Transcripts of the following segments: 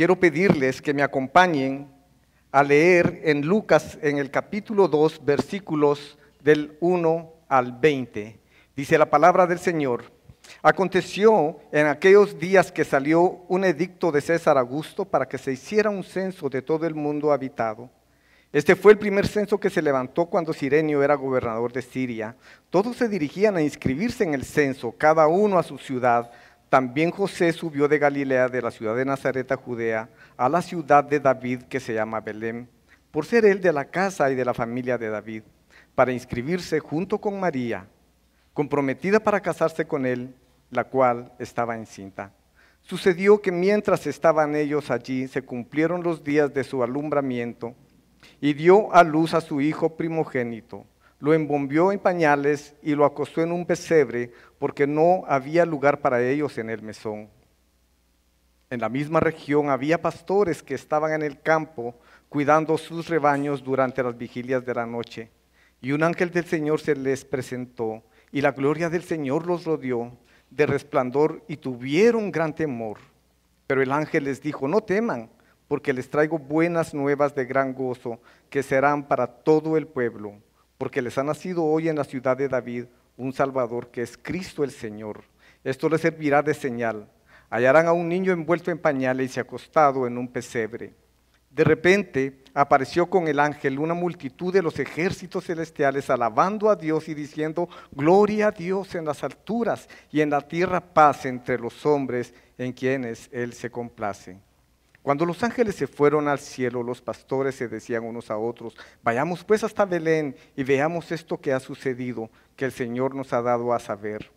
quiero pedirles que me acompañen a leer en Lucas en el capítulo 2, versículos del 1 al 20. Dice la palabra del Señor. Aconteció en aquellos días que salió un edicto de César Augusto para que se hiciera un censo de todo el mundo habitado. Este fue el primer censo que se levantó cuando Sirenio era gobernador de Siria. Todos se dirigían a inscribirse en el censo, cada uno a su ciudad. También José subió de Galilea, de la ciudad de Nazaret a Judea, a la ciudad de David que se llama Belén, por ser él de la casa y de la familia de David, para inscribirse junto con María, comprometida para casarse con él, la cual estaba encinta. Sucedió que mientras estaban ellos allí, se cumplieron los días de su alumbramiento, y dio a luz a su hijo primogénito. Lo embombió en pañales y lo acostó en un pesebre, porque no había lugar para ellos en el mesón. En la misma región había pastores que estaban en el campo cuidando sus rebaños durante las vigilias de la noche. Y un ángel del Señor se les presentó, y la gloria del Señor los rodeó de resplandor y tuvieron gran temor. Pero el ángel les dijo, no teman porque les traigo buenas nuevas de gran gozo, que serán para todo el pueblo, porque les ha nacido hoy en la ciudad de David un Salvador que es Cristo el Señor. Esto les servirá de señal. Hallarán a un niño envuelto en pañales y acostado en un pesebre. De repente apareció con el ángel una multitud de los ejércitos celestiales alabando a Dios y diciendo, Gloria a Dios en las alturas y en la tierra paz entre los hombres en quienes Él se complace. Cuando los ángeles se fueron al cielo, los pastores se decían unos a otros, vayamos pues hasta Belén y veamos esto que ha sucedido, que el Señor nos ha dado a saber.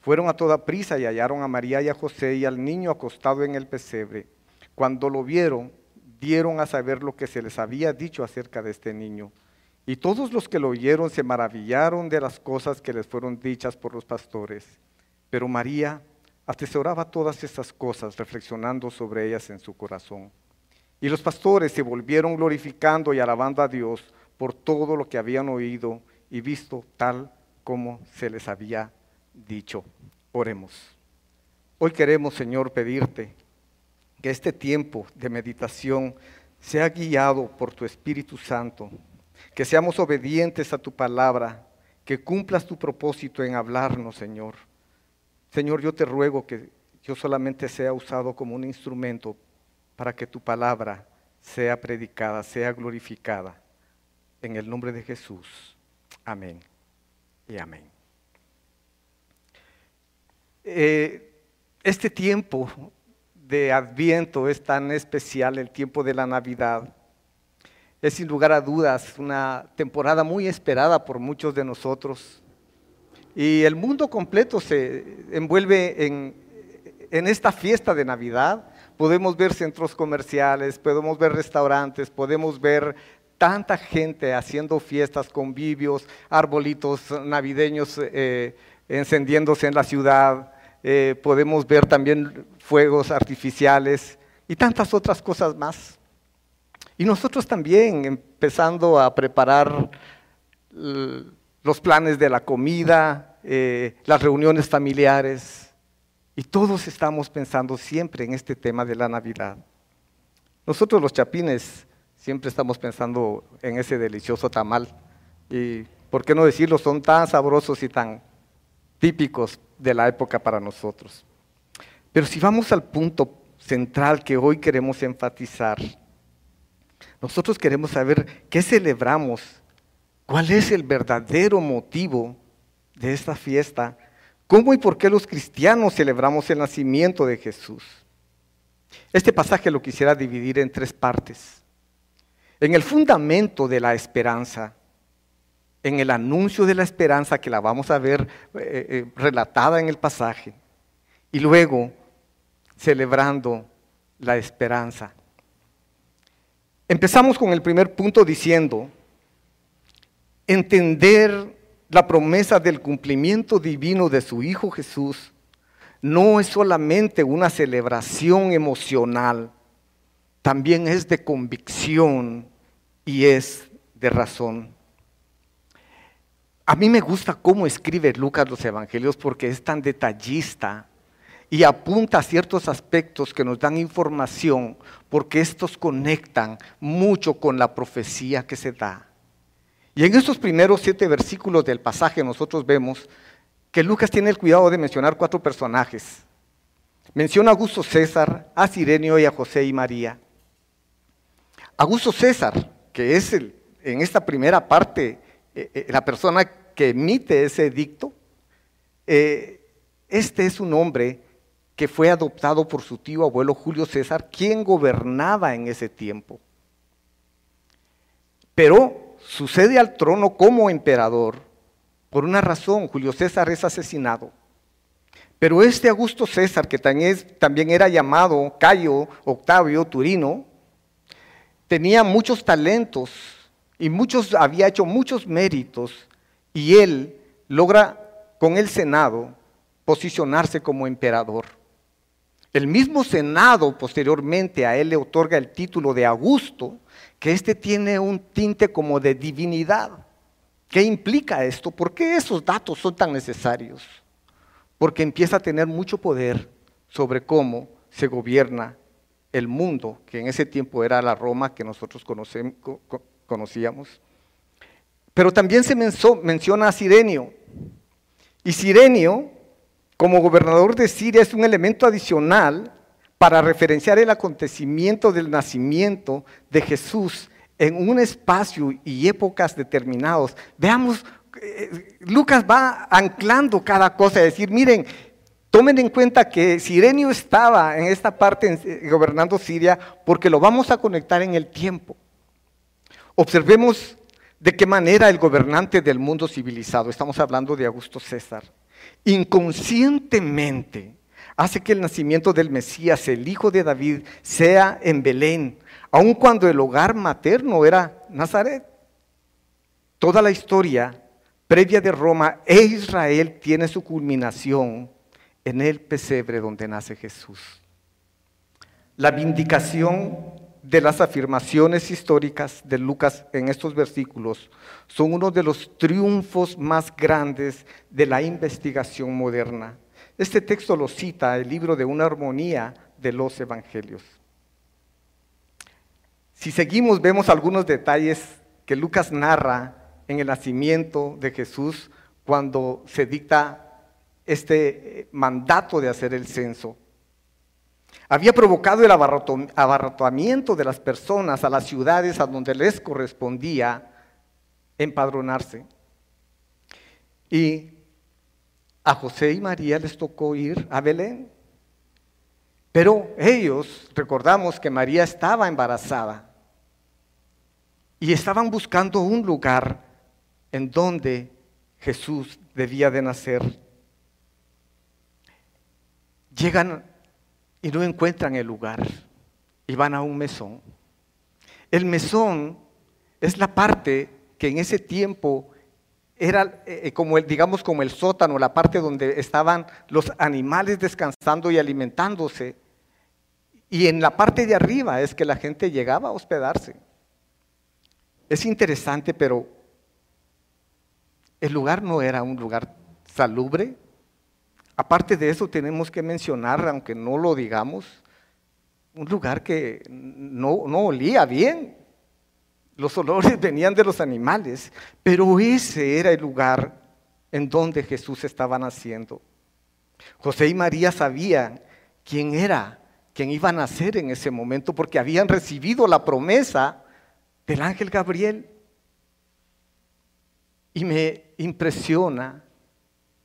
Fueron a toda prisa y hallaron a María y a José y al niño acostado en el pesebre. Cuando lo vieron, dieron a saber lo que se les había dicho acerca de este niño. Y todos los que lo oyeron se maravillaron de las cosas que les fueron dichas por los pastores. Pero María atesoraba todas estas cosas, reflexionando sobre ellas en su corazón. Y los pastores se volvieron glorificando y alabando a Dios por todo lo que habían oído y visto tal como se les había dicho. Oremos. Hoy queremos, Señor, pedirte que este tiempo de meditación sea guiado por tu Espíritu Santo, que seamos obedientes a tu palabra, que cumplas tu propósito en hablarnos, Señor Señor, yo te ruego que yo solamente sea usado como un instrumento para que tu palabra sea predicada, sea glorificada. En el nombre de Jesús. Amén y amén. Eh, este tiempo de Adviento es tan especial, el tiempo de la Navidad. Es sin lugar a dudas una temporada muy esperada por muchos de nosotros. Y el mundo completo se envuelve en, esta fiesta de Navidad. Podemos ver centros comerciales, podemos ver restaurantes, podemos ver tanta gente haciendo fiestas, convivios, arbolitos navideños eh, encendiéndose en la ciudad. Eh, podemos ver también fuegos artificiales y tantas otras cosas más. Y nosotros también empezando a preparar los planes de la comida, eh, las reuniones familiares, y todos estamos pensando siempre en este tema de la Navidad. Nosotros los chapines siempre estamos pensando en ese delicioso tamal, y por qué no decirlo, son tan sabrosos y tan típicos de la época para nosotros. Pero si vamos al punto central que hoy queremos enfatizar, nosotros queremos saber qué celebramos ¿Cuál es el verdadero motivo de esta fiesta? ¿Cómo y por qué los cristianos celebramos el nacimiento de Jesús? Este pasaje lo quisiera dividir en tres partes. En el fundamento de la esperanza, en el anuncio de la esperanza que la vamos a ver eh, eh, relatada en el pasaje, y luego celebrando la esperanza. Empezamos con el primer punto diciendo, entender la promesa del cumplimiento divino de su Hijo Jesús no es solamente una celebración emocional, también es de convicción y es de razón. A mí me gusta cómo escribe Lucas los Evangelios porque es tan detallista y apunta a ciertos aspectos que nos dan información, porque estos conectan mucho con la profecía que se da. Y en estos primeros siete versículos del pasaje nosotros vemos que Lucas tiene el cuidado de mencionar cuatro personajes. Menciona a Augusto César, a Sirenio y a José y María. Augusto César, que es el, en esta primera parte eh, eh, la persona que emite ese edicto, eh, este es un hombre que fue adoptado por su tío abuelo Julio César, quien gobernaba en ese tiempo. Pero sucede al trono como emperador por una razón, Julio César es asesinado. Pero este Augusto César, que también era llamado Cayo Octavio Turino, tenía muchos talentos y muchos, había hecho muchos méritos y él logra con el Senado posicionarse como emperador. El mismo Senado posteriormente a él le otorga el título de Augusto, que este tiene un tinte como de divinidad. ¿Qué implica esto? ¿Por qué esos datos son tan necesarios? Porque empieza a tener mucho poder sobre cómo se gobierna el mundo, que en ese tiempo era la Roma que nosotros conocíamos. Pero también se menciona a Sirenio. Y Sirenio como gobernador de Siria es un elemento adicional para referenciar el acontecimiento del nacimiento de Jesús en un espacio y épocas determinados. Veamos, eh, Lucas va anclando cada cosa, es decir, miren, tomen en cuenta que Sirenio estaba en esta parte eh, gobernando Siria porque lo vamos a conectar en el tiempo. Observemos de qué manera el gobernante del mundo civilizado, estamos hablando de Augusto César, inconscientemente hace que el nacimiento del Mesías, el hijo de David, sea en Belén, aun cuando el hogar materno era Nazaret. Toda la historia previa de Roma e Israel tiene su culminación en el pesebre donde nace Jesús. La vindicación de las afirmaciones históricas de Lucas en estos versículos son uno de los triunfos más grandes de la investigación moderna. Este texto lo cita el libro de una armonía de los evangelios. Si seguimos, vemos algunos detalles que Lucas narra en el nacimiento de Jesús cuando se dicta este mandato de hacer el censo había provocado el abarrotamiento de las personas a las ciudades a donde les correspondía empadronarse. Y a José y María les tocó ir a Belén. Pero ellos, recordamos que María estaba embarazada y estaban buscando un lugar en donde Jesús debía de nacer. Llegan y no encuentran el lugar y van a un mesón. El mesón es la parte que en ese tiempo era eh, eh, como el, digamos, como el sótano, la parte donde estaban los animales descansando y alimentándose. Y en la parte de arriba es que la gente llegaba a hospedarse. Es interesante, pero el lugar no era un lugar salubre, Aparte de eso, tenemos que mencionar, aunque no lo digamos, un lugar que no, no olía bien. Los olores venían de los animales, pero ese era el lugar en donde Jesús estaba naciendo. José y María sabían quién era, quién iba a nacer en ese momento, porque habían recibido la promesa del ángel Gabriel. Y me impresiona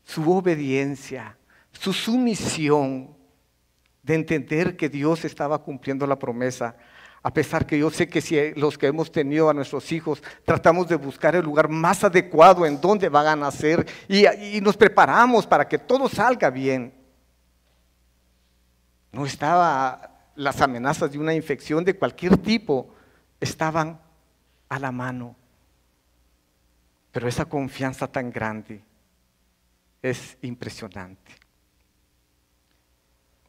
su obediencia, su sumisión de entender que Dios estaba cumpliendo la promesa. A pesar que yo sé que si los que hemos tenido a nuestros hijos tratamos de buscar el lugar más adecuado en donde van a nacer y, y nos preparamos para que todo salga bien. No estaba las amenazas de una infección de cualquier tipo, estaban a la mano. Pero esa confianza tan grande es impresionante.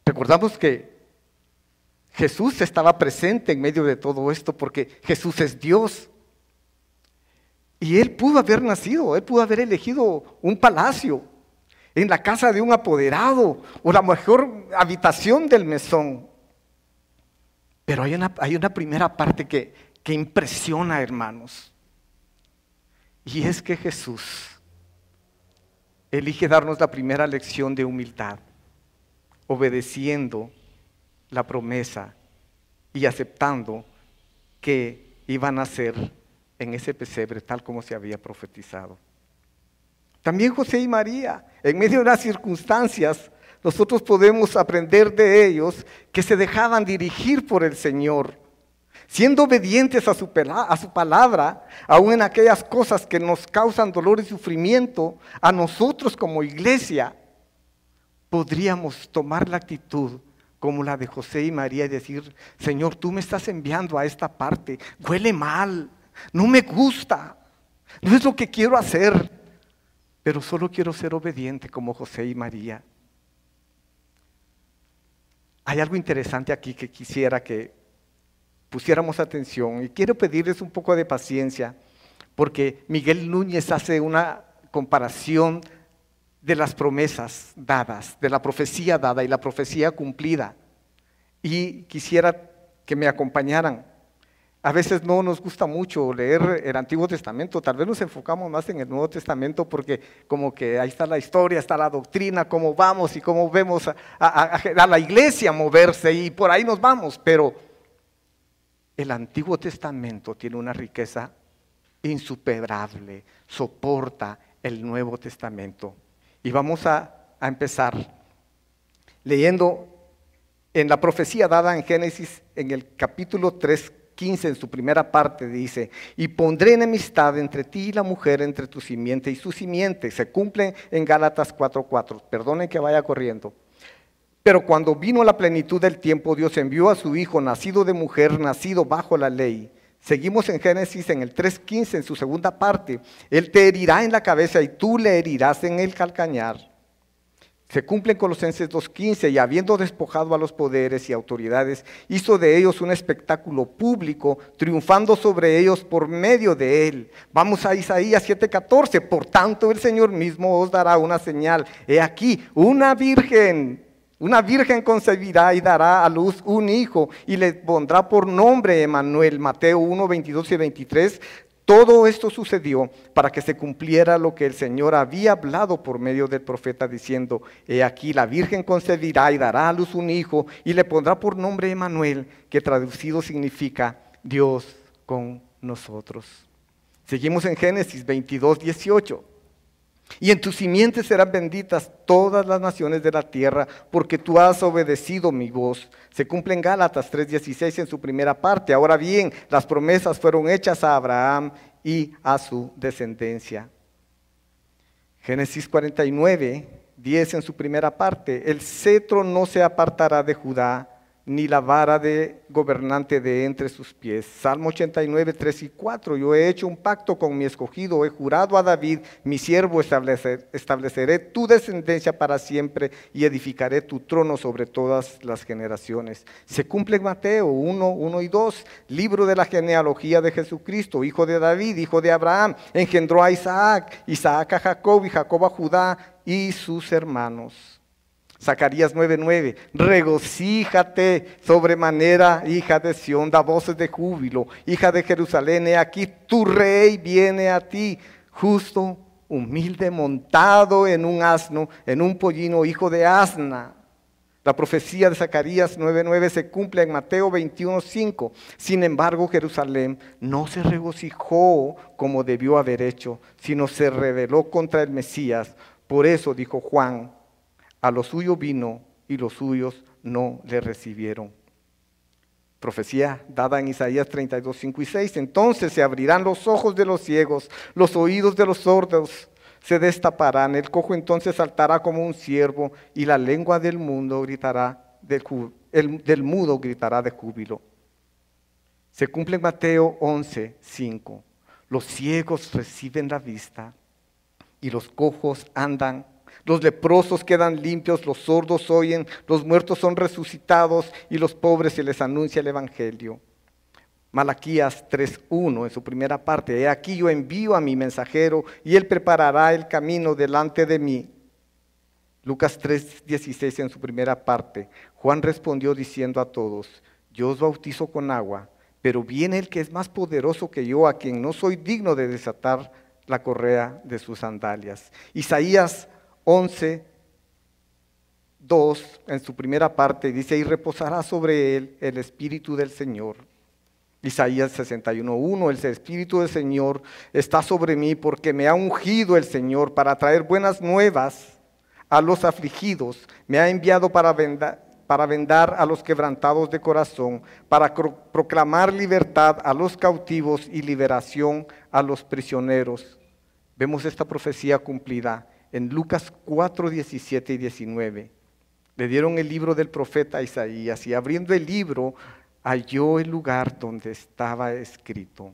Recordamos que Jesús estaba presente en medio de todo esto porque Jesús es Dios. Y él pudo haber nacido, él pudo haber elegido un palacio. en la casa de un apoderado o la mejor habitación del mesón. Pero hay una, hay una primera parte que, que impresiona, hermanos. Y es que Jesús elige darnos la primera lección de humildad, obedeciendo la promesa y aceptando que iban a ser en ese pesebre tal como se había profetizado. También José y María, en medio de las circunstancias, nosotros podemos aprender de ellos que se dejaban dirigir por el Señor, siendo obedientes a su, palabra, aun en aquellas cosas que nos causan dolor y sufrimiento, a nosotros como iglesia podríamos tomar la actitud como la de José y María y decir, Señor, tú me estás enviando a esta parte, huele mal, no me gusta, no es lo que quiero hacer, pero solo quiero ser obediente como José y María. Hay algo interesante aquí que quisiera que pusiéramos atención y quiero pedirles un poco de paciencia porque Miguel Núñez hace una comparación de las promesas dadas, de la profecía dada y la profecía cumplida. Y quisiera que me acompañaran. A veces no nos gusta mucho leer el Antiguo Testamento, tal vez nos enfocamos más en el Nuevo Testamento porque como que ahí está la historia, está la doctrina, cómo vamos y cómo vemos a, a la iglesia moverse y por ahí nos vamos, pero el Antiguo Testamento tiene una riqueza insuperable, soporta el Nuevo Testamento. Y vamos a, empezar leyendo en la profecía dada en Génesis en el capítulo 3, 15, en su primera parte, dice, y pondré enemistad entre ti y la mujer, entre tu simiente y su simiente. Se cumple en Gálatas 4:4. Perdonen que vaya corriendo. Pero cuando vino la plenitud del tiempo, Dios envió a su Hijo, nacido de mujer, nacido bajo la ley Seguimos en Génesis en el 3.15, en su segunda parte. Él te herirá en la cabeza y tú le herirás en el calcañar. Se cumple en Colosenses 2.15 y habiendo despojado a los poderes y autoridades, hizo de ellos un espectáculo público, triunfando sobre ellos por medio de él. Vamos a Isaías 7.14, por tanto el Señor mismo os dará una señal. He aquí, una virgen una virgen concebirá y dará a luz un hijo y le pondrá por nombre Emanuel. Mateo 1, 22 y 23. Todo esto sucedió para que se cumpliera lo que el Señor había hablado por medio del profeta diciendo, he aquí la Virgen concebirá y dará a luz un hijo y le pondrá por nombre Emanuel, que traducido significa Dios con nosotros. Seguimos en Génesis 22, 18. Y en tu simiente serán benditas todas las naciones de la tierra, porque tú has obedecido mi voz. Se cumple en Gálatas 3:16 en su primera parte. Ahora bien, las promesas fueron hechas a Abraham y a su descendencia. Génesis 49, 10 en su primera parte. El cetro no se apartará de Judá ni la vara de gobernante de entre sus pies. Salmo 89, 3 y 4. Yo he hecho un pacto con mi escogido, he jurado a David, mi siervo, estableceré tu descendencia para siempre y edificaré tu trono sobre todas las generaciones. Se cumple Mateo 1, 1 y 2, libro de la genealogía de Jesucristo, hijo de David, hijo de Abraham, engendró a Isaac, Isaac a Jacob y Jacob a Judá y sus hermanos. Zacarías 9:9, regocíjate sobremanera, hija de Sión, da voces de júbilo, hija de Jerusalén, he aquí tu rey viene a ti, justo, humilde, montado en un asno, en un pollino, hijo de asna. La profecía de Zacarías 9:9 se cumple en Mateo 21:5. Sin embargo, Jerusalén no se regocijó como debió haber hecho, sino se rebeló contra el Mesías. Por eso dijo Juan a lo suyo vino y los suyos no le recibieron. Profecía dada en Isaías 32, 5 y 6. Entonces se abrirán los ojos de los ciegos, los oídos de los sordos se destaparán. El cojo entonces saltará como un ciervo y la lengua del mundo gritará, del, del mudo gritará de júbilo. Se cumple en Mateo 11, 5. Los ciegos reciben la vista y los cojos andan los leprosos quedan limpios, los sordos oyen, los muertos son resucitados y los pobres se les anuncia el Evangelio. Malaquías 3.1 en su primera parte, he aquí yo envío a mi mensajero y él preparará el camino delante de mí. Lucas 3:16 en su primera parte, Juan respondió diciendo a todos, yo os bautizo con agua, pero viene el que es más poderoso que yo, a quien no soy digno de desatar la correa de sus sandalias. Isaías 11, 2, en su primera parte, dice, y reposará sobre él el Espíritu del Señor. Isaías 61.1, el Espíritu del Señor está sobre mí porque me ha ungido el Señor para traer buenas nuevas a los afligidos, me ha enviado para vendar, para vendar a los quebrantados de corazón, para proclamar libertad a los cautivos y liberación a los prisioneros. Vemos esta profecía cumplida en Lucas 4, 17 y 19. Le dieron el libro del profeta Isaías y abriendo el libro halló el lugar donde estaba escrito,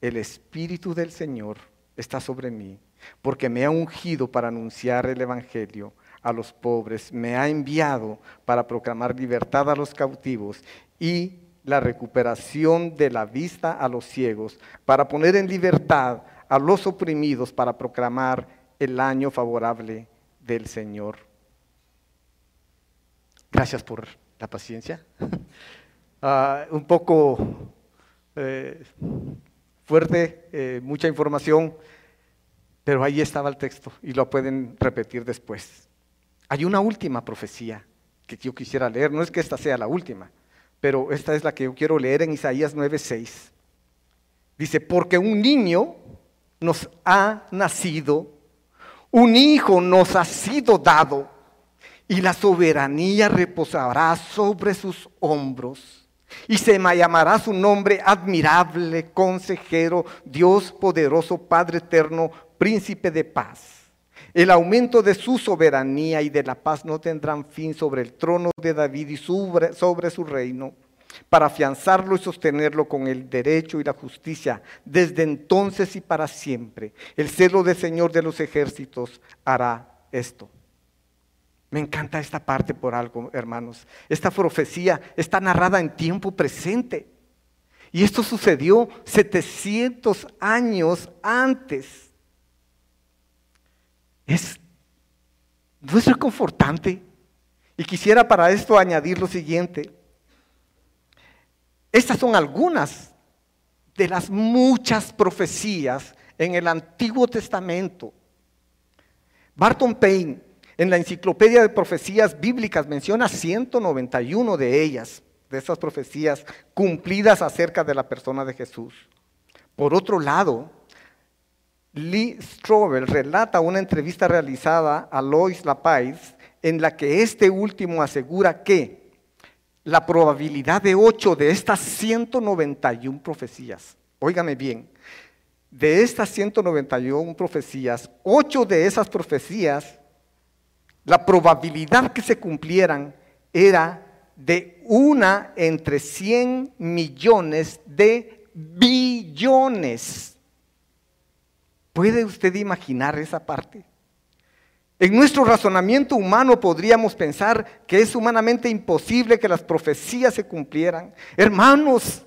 el Espíritu del Señor está sobre mí, porque me ha ungido para anunciar el Evangelio a los pobres, me ha enviado para proclamar libertad a los cautivos y la recuperación de la vista a los ciegos, para poner en libertad a los oprimidos, para proclamar el año favorable del Señor. Gracias por la paciencia. Ah, un poco eh, fuerte, eh, mucha información, pero ahí estaba el texto y lo pueden repetir después. Hay una última profecía que yo quisiera leer, no es que esta sea la última, pero esta es la que yo quiero leer en Isaías 9:6. Dice, porque un niño nos ha nacido, un hijo nos ha sido dado, y la soberanía reposará sobre sus hombros y se llamará su nombre admirable, consejero, Dios poderoso, Padre eterno, príncipe de paz. El aumento de su soberanía y de la paz no tendrán fin sobre el trono de David y sobre, sobre su reino, para afianzarlo y sostenerlo con el derecho y la justicia desde entonces y para siempre. El celo del Señor de los ejércitos hará esto. Me encanta esta parte por algo, hermanos. Esta profecía está narrada en tiempo presente. Y esto sucedió 700 años antes. Es, ¿No es reconfortante? Y quisiera para esto añadir lo siguiente. Estas son algunas de las muchas profecías en el Antiguo Testamento. Barton Payne en la enciclopedia de profecías bíblicas menciona 191 de ellas, de esas profecías cumplidas acerca de la persona de Jesús. Por otro lado, Lee Strobel relata una entrevista realizada a Lois Lapais en la que este último asegura que la probabilidad de 8 de estas 191 profecías, óigame bien, de estas 191 profecías, 8 de esas profecías la probabilidad que se cumplieran era de una entre 100 millones de billones. ¿Puede usted imaginar esa parte? En nuestro razonamiento humano podríamos pensar que es humanamente imposible que las profecías se cumplieran. Hermanos,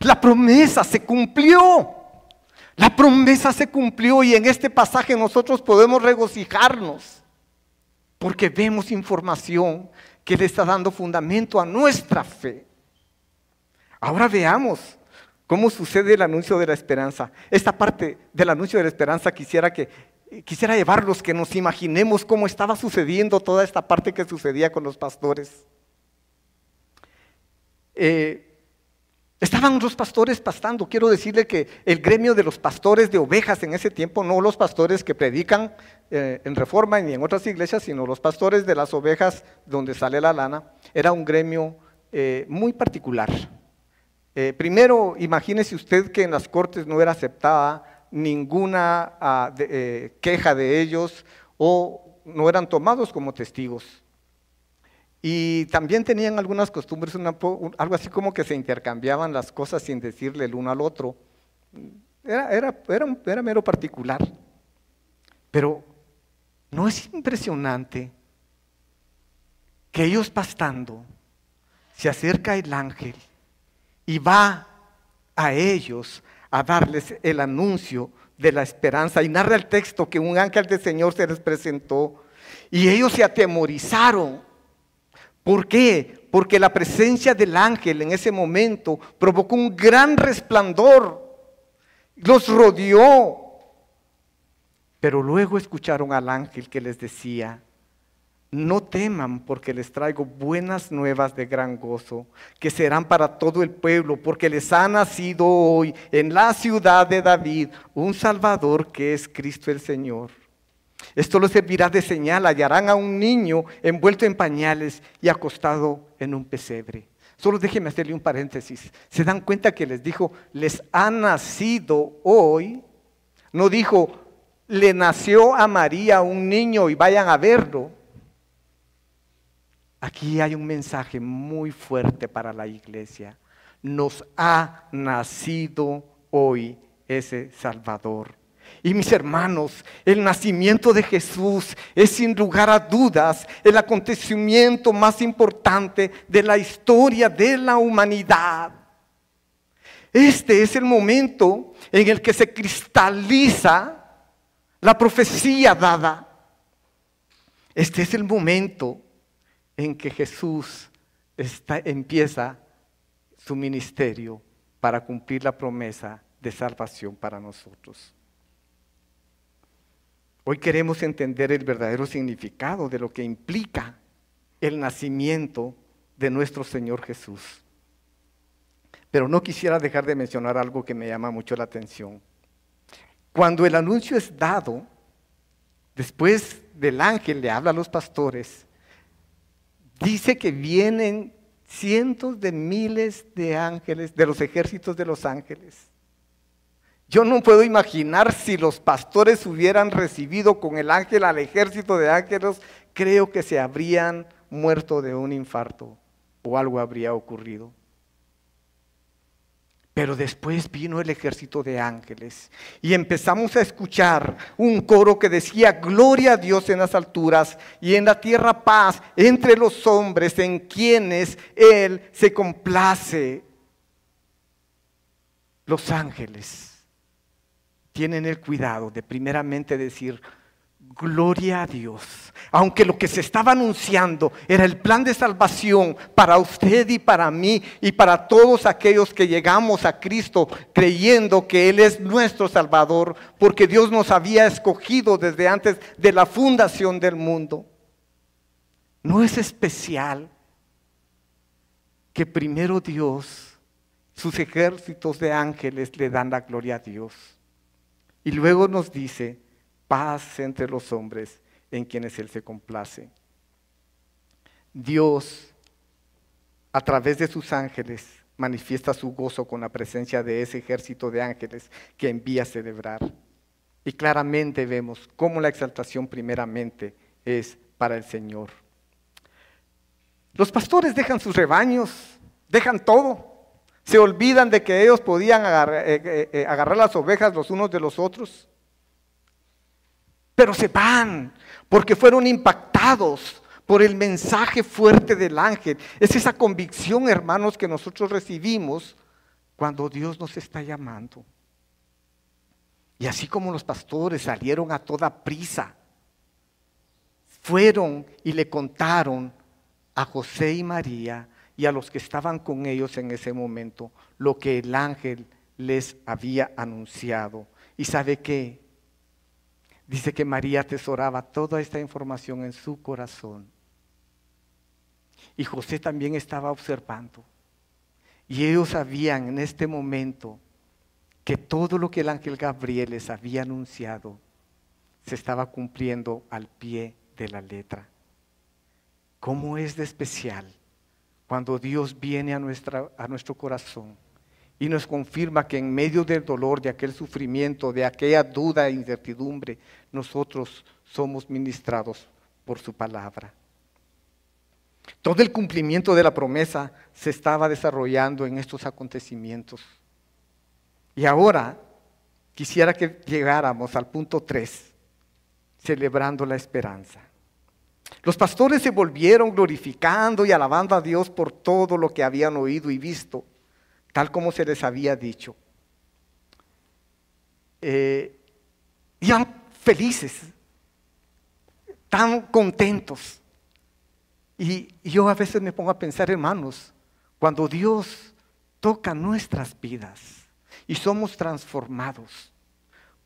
la promesa se cumplió. La promesa se cumplió y en este pasaje nosotros podemos regocijarnos porque vemos información que le está dando fundamento a nuestra fe. Ahora veamos cómo sucede el anuncio de la esperanza. Esta parte del anuncio de la esperanza quisiera que quisiera llevarlos que nos imaginemos cómo estaba sucediendo toda esta parte que sucedía con los pastores. Eh, Estaban los pastores pastando. Quiero decirle que el gremio de los pastores de ovejas en ese tiempo, no los pastores que predican eh, en reforma ni en otras iglesias, sino los pastores de las ovejas donde sale la lana, era un gremio eh, muy particular. Primero, imagínese usted que en las cortes no era aceptada ninguna ah, queja de ellos o no eran tomados como testigos. Y también tenían algunas costumbres, algo así como que se intercambiaban las cosas sin decirle el uno al otro. Era, era, era, mero particular. Pero ¿no es impresionante que ellos pastando se acerca el ángel y va a ellos a darles el anuncio de la esperanza y narra el texto que un ángel del Señor se les presentó Y ellos se atemorizaron. ¿Por qué? Porque la presencia del ángel en ese momento provocó un gran resplandor. Los rodeó. Pero luego escucharon al ángel que les decía, no teman porque les traigo buenas nuevas de gran gozo, que serán para todo el pueblo, porque les ha nacido hoy en la ciudad de David un Salvador que es Cristo el Señor. Esto les servirá de señal, hallarán a un niño envuelto en pañales y acostado en un pesebre. Solo déjenme hacerle un paréntesis. ¿Se dan cuenta que les dijo, les ha nacido hoy? No dijo, le nació a María un niño y vayan a verlo. Aquí hay un mensaje muy fuerte para la iglesia. Nos ha nacido hoy ese Salvador. Y mis hermanos, el nacimiento de Jesús es sin lugar a dudas el acontecimiento más importante de la historia de la humanidad. Este es el momento en el que se cristaliza la profecía dada. Este es el momento en que Jesús empieza su ministerio para cumplir la promesa de salvación para nosotros. Hoy queremos entender el verdadero significado de lo que implica el nacimiento de nuestro Señor Jesús. Pero no quisiera dejar de mencionar algo que me llama mucho la atención. Cuando el anuncio es dado, después del ángel le habla a los pastores, Dice que vienen cientos de miles de ángeles, de los ejércitos de los ángeles. Yo no puedo imaginar si los pastores hubieran recibido con el ángel al ejército de ángeles, creo que se habrían muerto de un infarto o algo habría ocurrido. Pero después vino el ejército de ángeles y empezamos a escuchar un coro que decía, gloria a Dios en las alturas y en la tierra paz entre los hombres en quienes Él se complace. Los ángeles tienen el cuidado de primeramente decir, Gloria a Dios. Aunque lo que se estaba anunciando era el plan de salvación para usted y para mí y para todos aquellos que llegamos a Cristo creyendo que Él es nuestro Salvador, porque Dios nos había escogido desde antes de la fundación del mundo. No es especial que primero Dios, sus ejércitos de ángeles le dan la gloria a Dios. Y luego nos dice, paz entre los hombres en quienes Él se complace. Dios, a través de sus ángeles, manifiesta su gozo con la presencia de ese ejército de ángeles que envía a celebrar. Y claramente vemos cómo la exaltación primeramente es para el Señor. Los pastores dejan sus rebaños, dejan todo. Se olvidan de que ellos podían agarrar, eh, eh, eh, agarrar las ovejas los unos de los otros pero se van porque fueron impactados por el mensaje fuerte del ángel. Es esa convicción, hermanos, que nosotros recibimos cuando Dios nos está llamando. Y así como los pastores salieron a toda prisa, fueron y le contaron a José y María y a los que estaban con ellos en ese momento lo que el ángel les había anunciado. ¿Y sabe qué? Dice que María atesoraba toda esta información en su corazón. Y José también estaba observando. Y ellos sabían en este momento que todo lo que el ángel Gabriel les había anunciado se estaba cumpliendo al pie de la letra. ¿Cómo es de especial cuando Dios viene a, nuestra, a nuestro corazón? Y nos confirma que en medio del dolor, de aquel sufrimiento, de aquella duda e incertidumbre, nosotros somos ministrados por su palabra. Todo el cumplimiento de la promesa se estaba desarrollando en estos acontecimientos. Y ahora quisiera que llegáramos al punto 3, celebrando la esperanza. Los pastores se volvieron glorificando y alabando a Dios por todo lo que habían oído y visto tal como se les había dicho. Eh, iban felices. tan contentos. Y yo a veces me pongo a pensar, hermanos, cuando Dios toca nuestras vidas y somos transformados,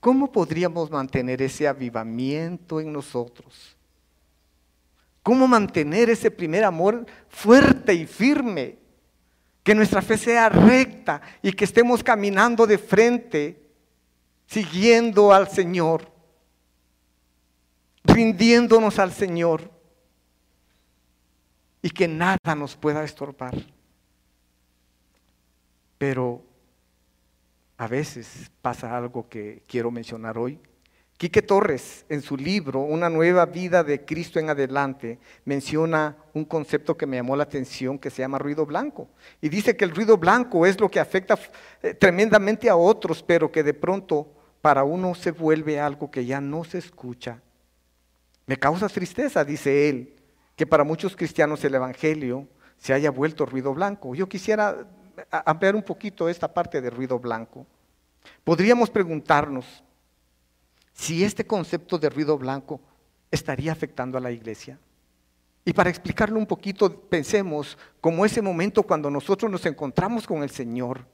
¿cómo podríamos mantener ese avivamiento en nosotros? ¿Cómo mantener ese primer amor fuerte y firme? Que nuestra fe sea recta y que estemos caminando de frente, siguiendo al Señor, rindiéndonos al Señor y que nada nos pueda estorbar. Pero a veces pasa algo que quiero mencionar hoy. Quique Torres, en su libro Una nueva vida de Cristo en adelante, menciona un concepto que me llamó la atención que se llama ruido blanco. Y dice que el ruido blanco es lo que afecta eh, tremendamente a otros, pero que de pronto para uno se vuelve algo que ya no se escucha. Me causa tristeza, dice él, que para muchos cristianos el Evangelio se haya vuelto ruido blanco. Yo quisiera ampliar un poquito esta parte de ruido blanco. Podríamos preguntarnos, si este concepto de ruido blanco estaría afectando a la iglesia. Y para explicarlo un poquito, pensemos como ese momento cuando nosotros nos encontramos con el Señor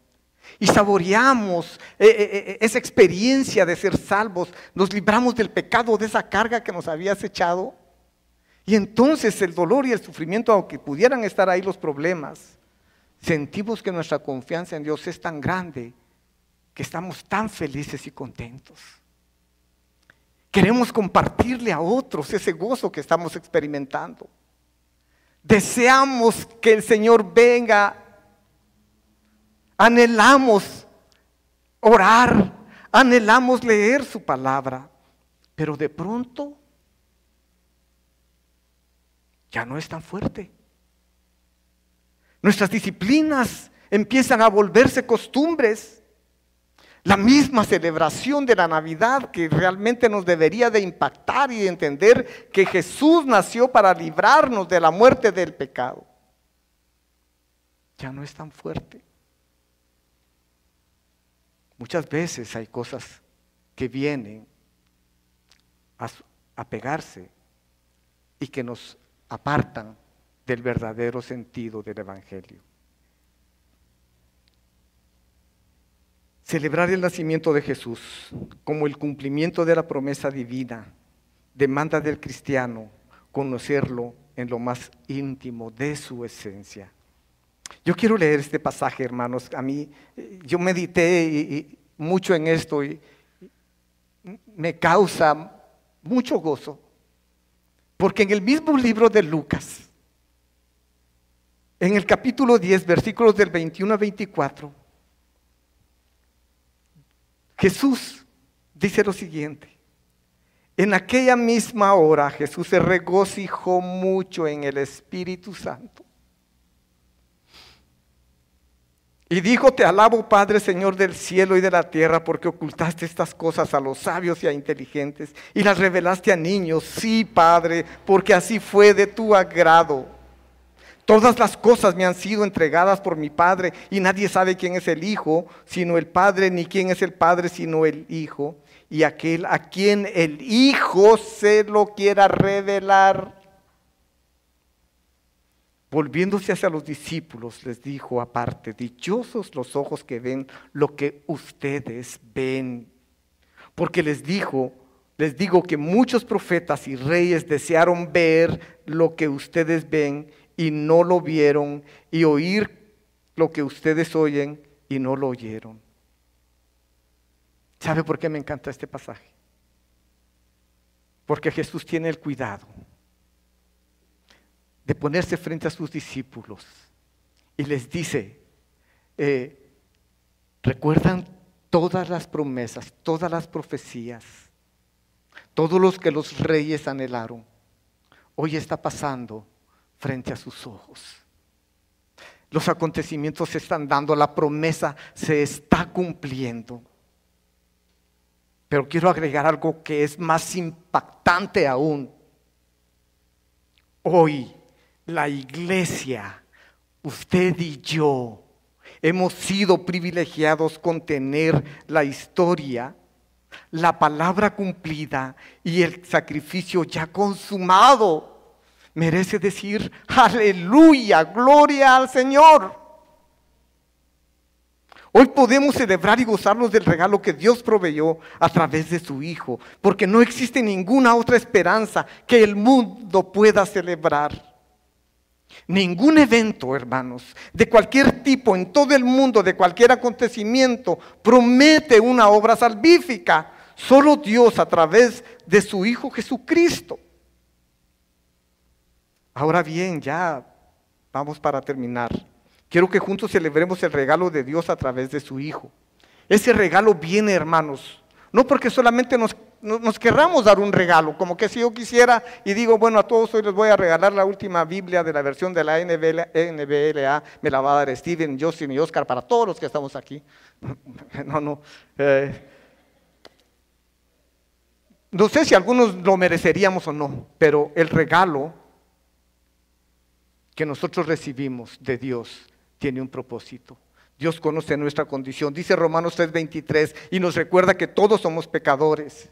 y saboreamos eh, eh, eh, esa experiencia de ser salvos, nos libramos del pecado, de esa carga que nos había acechado. Y entonces el dolor y el sufrimiento, aunque pudieran estar ahí los problemas, sentimos que nuestra confianza en Dios es tan grande que estamos tan felices y contentos. Queremos compartirle a otros ese gozo que estamos experimentando. Deseamos que el Señor venga. Anhelamos orar. Anhelamos leer su palabra. Pero de pronto ya no es tan fuerte. Nuestras disciplinas empiezan a volverse costumbres. La misma celebración de la Navidad que realmente nos debería de impactar y de entender que Jesús nació para librarnos de la muerte del pecado. Ya no es tan fuerte. Muchas veces hay cosas que vienen a, pegarse y que nos apartan del verdadero sentido del Evangelio. Celebrar el nacimiento de Jesús como el cumplimiento de la promesa divina demanda del cristiano conocerlo en lo más íntimo de su esencia. Yo quiero leer este pasaje, hermanos. A mí, yo medité mucho en esto y me causa mucho gozo. Porque en el mismo libro de Lucas, en el capítulo 10, versículos del 21 a 24, Jesús dice lo siguiente. En aquella misma hora Jesús se regocijó mucho en el Espíritu Santo. Y dijo, te alabo Padre, Señor del cielo y de la tierra, porque ocultaste estas cosas a los sabios y a inteligentes y las revelaste a niños. Sí, Padre, porque así fue de tu agrado. Todas las cosas me han sido entregadas por mi Padre y nadie sabe quién es el Hijo sino el Padre, ni quién es el Padre sino el Hijo, y aquel a quien el Hijo se lo quiera revelar. Volviéndose hacia los discípulos, les dijo aparte, dichosos los ojos que ven lo que ustedes ven. Porque les dijo, les digo que muchos profetas y reyes desearon ver lo que ustedes ven y no lo vieron, y oír lo que ustedes oyen y no lo oyeron. ¿Sabe por qué me encanta este pasaje? Porque Jesús tiene el cuidado de ponerse frente a sus discípulos y les dice, eh, ¿recuerdan todas las promesas, todas las profecías, todos los que los reyes anhelaron? Hoy está pasando frente a sus ojos. Los acontecimientos se están dando, la promesa se está cumpliendo. Pero quiero agregar algo que es más impactante aún. Hoy la iglesia, usted y yo, hemos sido privilegiados con tener la historia, la palabra cumplida y el sacrificio ya consumado. Merece decir, aleluya, gloria al Señor. Hoy podemos celebrar y gozarnos del regalo que Dios proveyó a través de su Hijo, porque no existe ninguna otra esperanza que el mundo pueda celebrar. Ningún evento, hermanos, de cualquier tipo en todo el mundo, de cualquier acontecimiento, promete una obra salvífica. Solo Dios a través de su Hijo Jesucristo. Ahora bien, ya vamos para terminar. Quiero que juntos celebremos el regalo de Dios a través de su Hijo. Ese regalo viene, hermanos, no porque solamente nos, querramos dar un regalo, como que si yo quisiera y digo, bueno, a todos hoy les voy a regalar la última Biblia de la versión de la NBLA, me la va a dar Steven, Justin y Oscar para todos los que estamos aquí. No, no. Eh, no sé si algunos lo mereceríamos o no, pero el regalo que nosotros recibimos de Dios tiene un propósito. Dios conoce nuestra condición. Dice Romanos 3:23 y nos recuerda que todos somos pecadores.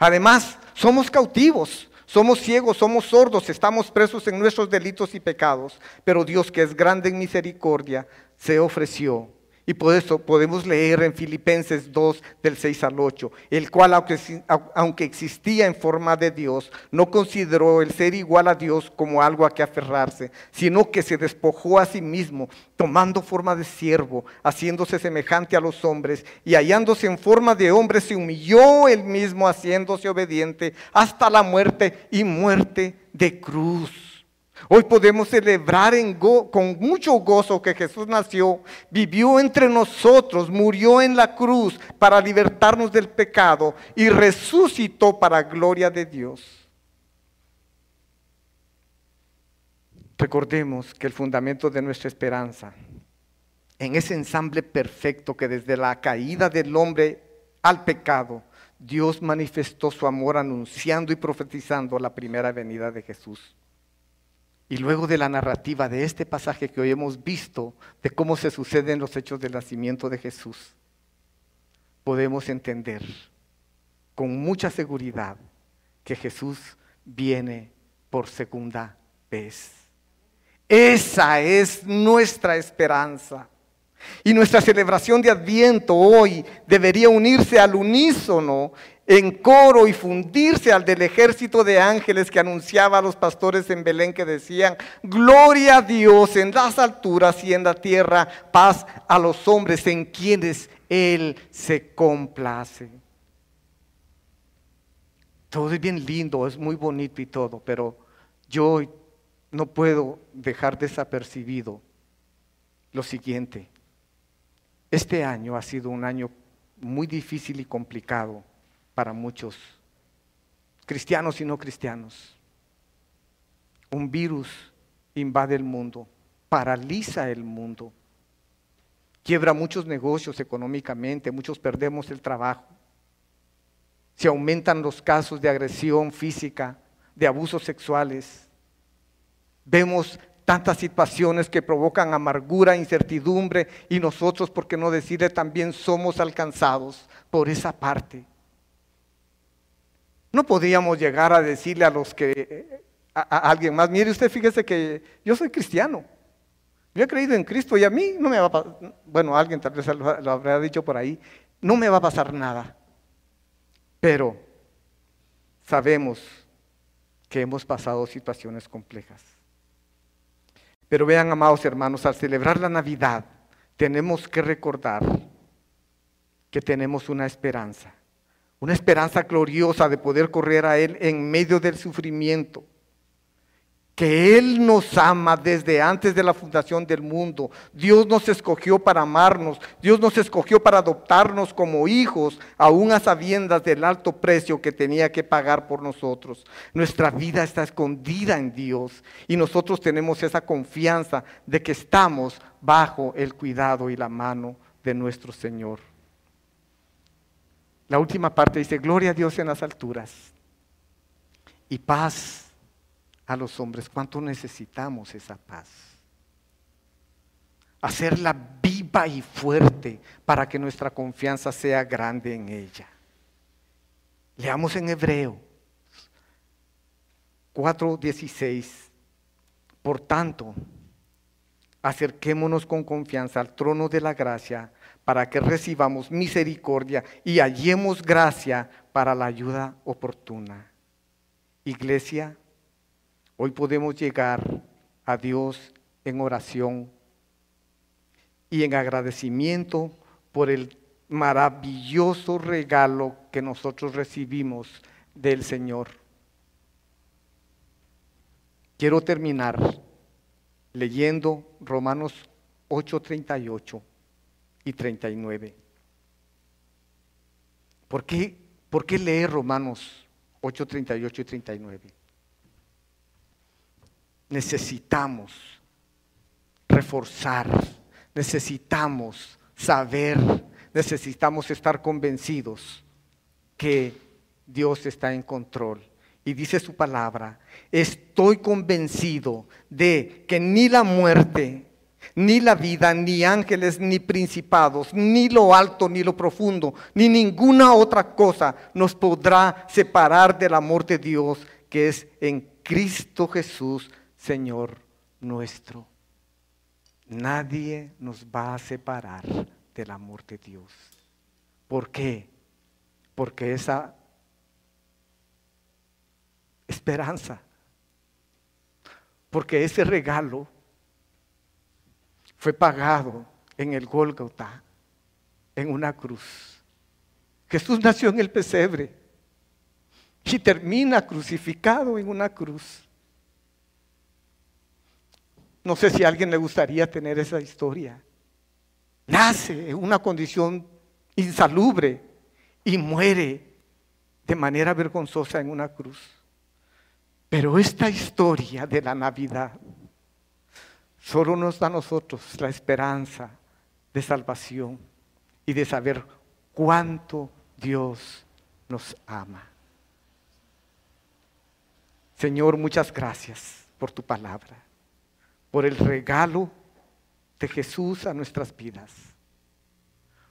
Además, somos cautivos, somos ciegos, somos sordos, estamos presos en nuestros delitos y pecados. Pero Dios, que es grande en misericordia, se ofreció y por eso podemos leer en Filipenses 2 del 6 al 8, el cual aunque, existía en forma de Dios, no consideró el ser igual a Dios como algo a que aferrarse, sino que se despojó a sí mismo, tomando forma de siervo, haciéndose semejante a los hombres, y hallándose en forma de hombre, se humilló él mismo, haciéndose obediente hasta la muerte y muerte de cruz. Hoy podemos celebrar con mucho gozo que Jesús nació, vivió entre nosotros, murió en la cruz para libertarnos del pecado y resucitó para gloria de Dios. Recordemos que el fundamento de nuestra esperanza, en ese ensamble perfecto que desde la caída del hombre al pecado, Dios manifestó su amor anunciando y profetizando la primera venida de Jesús. Y luego de la narrativa de este pasaje que hoy hemos visto, de cómo se suceden los hechos del nacimiento de Jesús, podemos entender con mucha seguridad que Jesús viene por segunda vez. Esa es nuestra esperanza. Y nuestra celebración de Adviento hoy debería unirse al unísono en coro y fundirse al del ejército de ángeles que anunciaba a los pastores en Belén que decían, gloria a Dios en las alturas y en la tierra, paz a los hombres en quienes Él se complace. Todo es bien lindo, es muy bonito y todo, pero yo no puedo dejar desapercibido lo siguiente. Este año ha sido un año muy difícil y complicado para muchos, cristianos y no cristianos. Un virus invade el mundo, paraliza el mundo, quiebra muchos negocios económicamente, muchos perdemos el trabajo, se aumentan los casos de agresión física, de abusos sexuales. Vemos tantas situaciones que provocan amargura, incertidumbre y nosotros, por qué no decirle, también somos alcanzados por esa parte. No podríamos llegar a decirle a los que, a, alguien más, mire usted, fíjese que yo soy cristiano. Yo he creído en Cristo y a mí no me va a pasar, bueno, alguien tal vez lo, lo habrá dicho por ahí, no me va a pasar nada. Pero sabemos que hemos pasado situaciones complejas. Pero vean, amados hermanos, al celebrar la Navidad, tenemos que recordar que tenemos una esperanza una esperanza gloriosa de poder correr a Él en medio del sufrimiento. Que Él nos ama desde antes de la fundación del mundo. Dios nos escogió para amarnos. Dios nos escogió para adoptarnos como hijos, aún a sabiendas del alto precio que tenía que pagar por nosotros. Nuestra vida está escondida en Dios y nosotros tenemos esa confianza de que estamos bajo el cuidado y la mano de nuestro Señor. La última parte dice, gloria a Dios en las alturas y paz a los hombres. ¿Cuánto necesitamos esa paz? Hacerla viva y fuerte para que nuestra confianza sea grande en ella. Leamos en Hebreo 4:16. Por tanto, acerquémonos con confianza al trono de la gracia para que recibamos misericordia y hallemos gracia para la ayuda oportuna. Iglesia, hoy podemos llegar a Dios en oración y en agradecimiento por el maravilloso regalo que nosotros recibimos del Señor. Quiero terminar leyendo Romanos 8:38 y 39. ¿Por qué, ¿Por qué leer Romanos 8, 38 y 39? Necesitamos reforzar, necesitamos saber, necesitamos estar convencidos que Dios está en control. Y dice su palabra, estoy convencido de que ni la muerte, ni la vida, ni ángeles, ni principados, ni lo alto, ni lo profundo, ni ninguna otra cosa nos podrá separar del amor de Dios que es en Cristo Jesús, Señor nuestro. Nadie nos va a separar del amor de Dios. ¿Por qué? Porque esa esperanza, porque ese regalo fue pagado en el Gólgota, en una cruz. Jesús nació en el pesebre y termina crucificado en una cruz. No sé si a alguien le gustaría tener esa historia. Nace en una condición insalubre y muere de manera vergonzosa en una cruz. Pero esta historia de la Navidad Solo nos da a nosotros la esperanza de salvación y de saber cuánto Dios nos ama. Señor, muchas gracias por tu palabra, por el regalo de Jesús a nuestras vidas,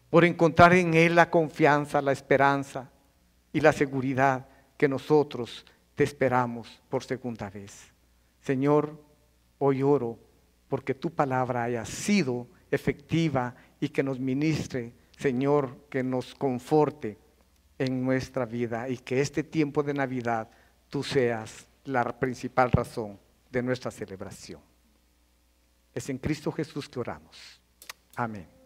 por encontrar en Él la confianza, la esperanza y la seguridad que nosotros te esperamos por segunda vez. Señor, hoy oro porque tu palabra haya sido efectiva y que nos ministre, Señor, que nos conforte en nuestra vida y que este tiempo de Navidad tú seas la principal razón de nuestra celebración. Es en Cristo Jesús que oramos. Amén.